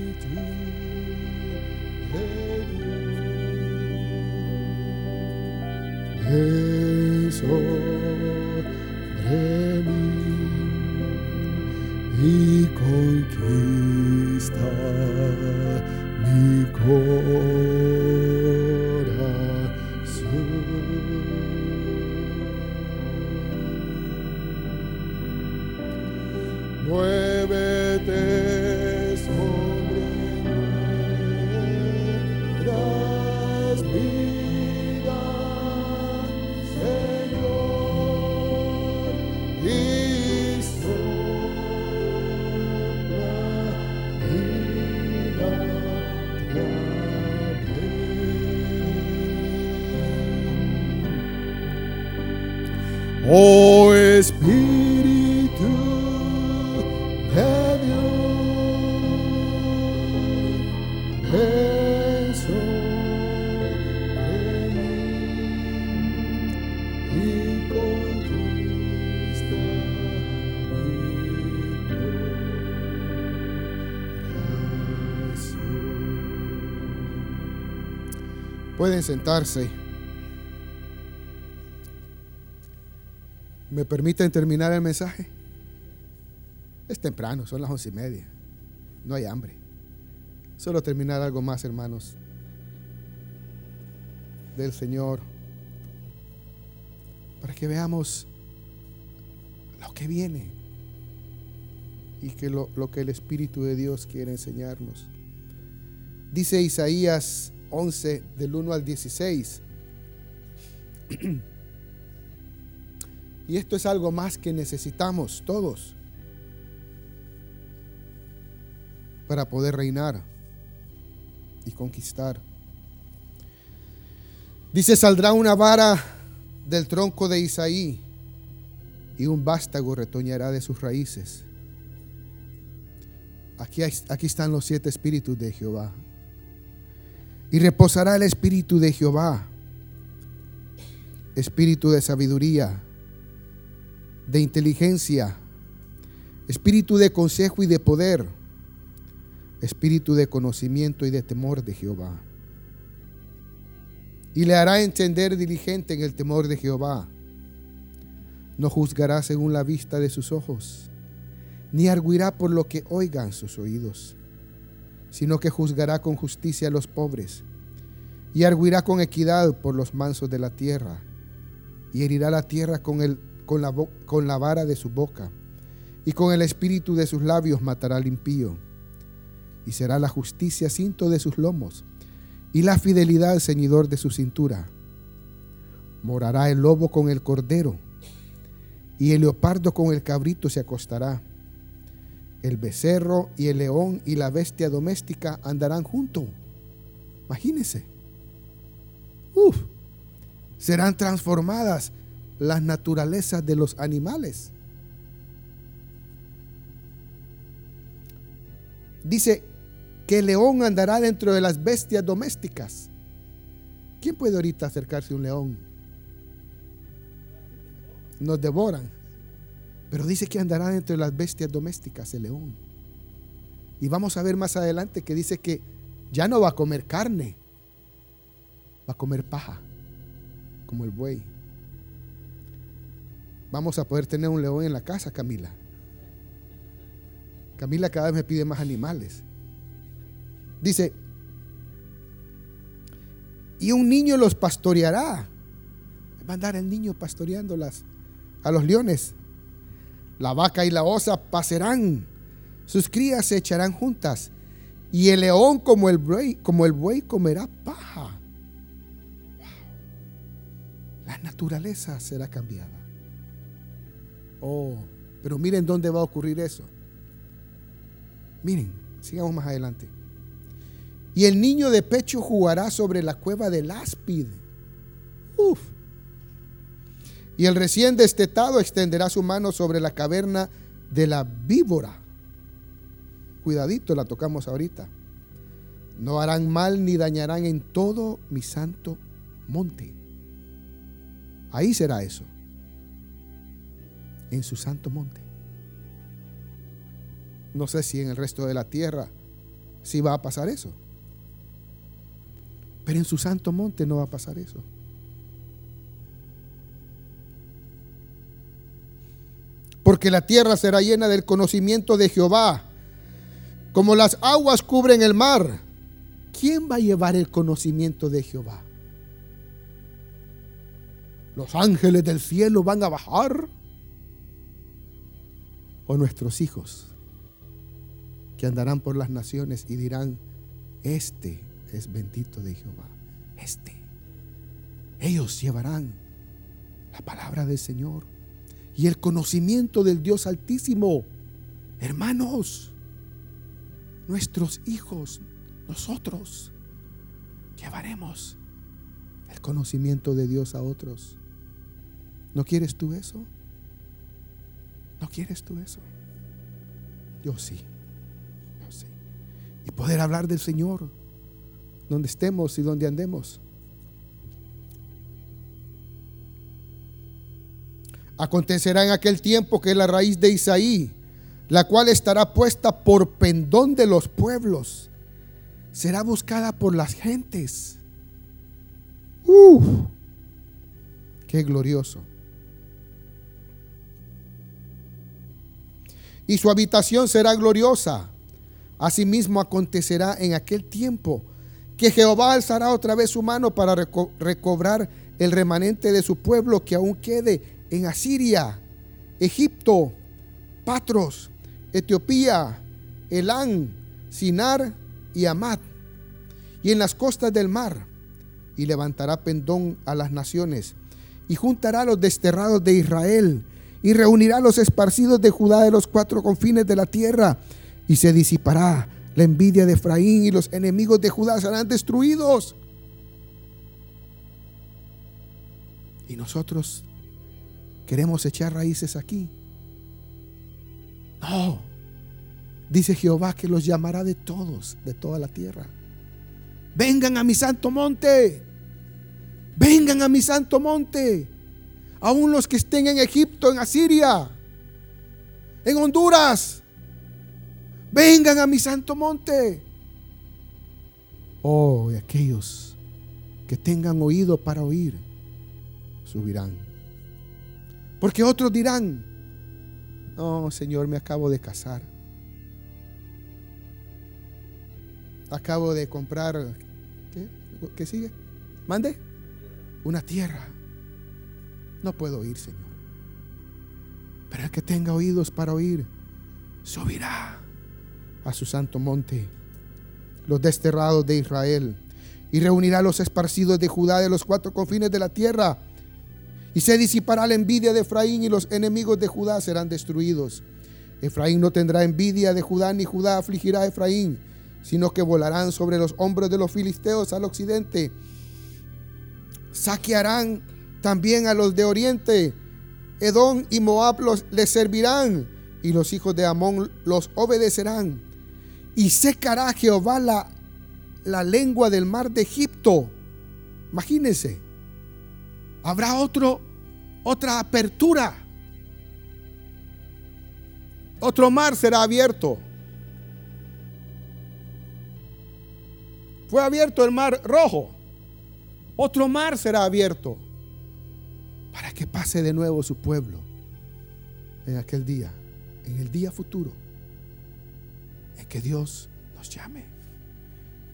Pueden sentarse. ¿Me permiten terminar el mensaje? Es temprano, son las once y media. No hay hambre. Solo terminar algo más, hermanos, del Señor, para que veamos lo que viene. y que lo, lo que el Espíritu de Dios quiere enseñarnos. Dice Isaías 11 del 1 al 16. Y esto es algo más que necesitamos todos para poder reinar y conquistar. Dice, saldrá una vara del tronco de Isaí y un vástago retoñará de sus raíces. Aquí, aquí están los siete espíritus de Jehová. Y reposará el espíritu de Jehová, espíritu de sabiduría, de inteligencia, espíritu de consejo y de poder, espíritu de conocimiento y de temor de Jehová. Y le hará entender diligente en el temor de Jehová. No juzgará según la vista de sus ojos, ni arguirá por lo que oigan sus oídos, sino que juzgará con justicia a los pobres, y arguirá con equidad por los mansos de la tierra, y herirá la tierra con, el, la, con la vara de su boca, y con el espíritu de sus labios matará al impío, y será la justicia cinto de sus lomos, y la fidelidad ceñidor de su cintura. Morará el lobo con el cordero, y el leopardo con el cabrito se acostará. El becerro y el león y la bestia doméstica andarán juntos. Imagínense. Uf, serán transformadas las naturalezas de los animales. Dice que el león andará dentro de las bestias domésticas. ¿Quién puede ahorita acercarse a un león? Nos devoran. Pero dice que andará dentro de las bestias domésticas el león. Y vamos a ver más adelante que dice que ya no va a comer carne, va a comer paja, como el buey. Vamos a poder tener un león en la casa, Camila. Camila cada vez me pide más animales. Dice, y un niño los pastoreará. Va a andar el niño pastoreándolas a los leones. La vaca y la osa pasarán, sus crías se echarán juntas, y el león como el buey, como el buey comerá paja. Wow. La naturaleza será cambiada. Oh, pero miren dónde va a ocurrir eso. Miren, sigamos más adelante. Y el niño de pecho jugará sobre la cueva del áspid. Uf. Y el recién destetado extenderá su mano sobre la caverna de la víbora. Cuidadito, la tocamos ahorita. No harán mal ni dañarán en todo mi santo monte. Ahí será eso. En su santo monte. No sé si en el resto de la tierra sí va a pasar eso. Pero en su santo monte no va a pasar eso. Porque la tierra será llena del conocimiento de Jehová. Como las aguas cubren el mar. ¿Quién va a llevar el conocimiento de Jehová? ¿Los ángeles del cielo van a bajar? ¿O nuestros hijos? que andarán por las naciones y dirán, este es bendito de Jehová, este. Ellos llevarán la palabra del Señor y el conocimiento del Dios Altísimo. Hermanos, nuestros hijos, nosotros, llevaremos el conocimiento de Dios a otros. ¿No quieres tú eso? ¿No quieres tú eso? Yo sí. Yo sí. Y poder hablar del Señor donde estemos y donde andemos. Acontecerá en aquel tiempo que la raíz de Isaí, la cual estará puesta por pendón de los pueblos, será buscada por las gentes. ¡Uf! ¡Qué glorioso! Y su habitación será gloriosa. Asimismo acontecerá en aquel tiempo que Jehová alzará otra vez su mano para reco recobrar el remanente de su pueblo que aún quede en Asiria, Egipto, Patros, Etiopía, Elán, Sinar y Amad, y en las costas del mar, y levantará pendón a las naciones, y juntará a los desterrados de Israel, y reunirá a los esparcidos de Judá de los cuatro confines de la tierra, y se disipará la envidia de Efraín, y los enemigos de Judá serán destruidos. Y nosotros queremos echar raíces aquí. No. Dice Jehová que los llamará de todos, de toda la tierra. Vengan a mi santo monte. Vengan a mi santo monte. Aún los que estén en Egipto, en Asiria, en Honduras. Vengan a mi santo monte. Oh, y aquellos que tengan oído para oír, subirán. Porque otros dirán, no, Señor, me acabo de casar. Acabo de comprar, ¿qué? ¿Qué sigue? Mande. Una tierra. No puedo oír, Señor. Pero el que tenga oídos para oír, subirá a su santo monte, los desterrados de Israel, y reunirá a los esparcidos de Judá de los cuatro confines de la tierra y se disipará la envidia de Efraín y los enemigos de Judá serán destruidos. Efraín no tendrá envidia de Judá ni Judá afligirá a Efraín, sino que volarán sobre los hombros de los filisteos al occidente. Saquearán también a los de oriente. Edom y Moab los, les servirán y los hijos de Amón los obedecerán. Y secará Jehová la, la lengua del mar de Egipto. Imagínense. Habrá otro, otra apertura. Otro mar será abierto. Fue abierto el mar rojo. Otro mar será abierto para que pase de nuevo su pueblo en aquel día, en el día futuro, en que Dios nos llame.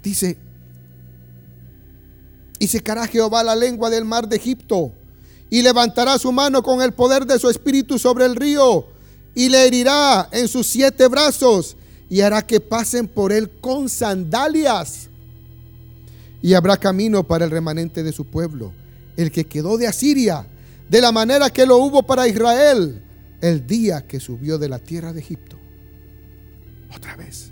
Dice, y secará Jehová la lengua del mar de Egipto y levantará su mano con el poder de su espíritu sobre el río y le herirá en sus siete brazos y hará que pasen por él con sandalias. Y habrá camino para el remanente de su pueblo, el que quedó de Asiria, de la manera que lo hubo para Israel el día que subió de la tierra de Egipto. Otra vez.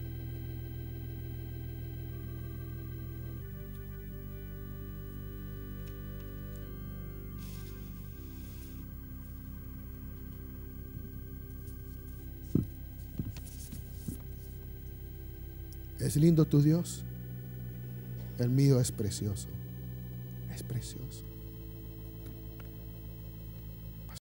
¿Es lindo tu Dios? El mío es precioso. Es precioso.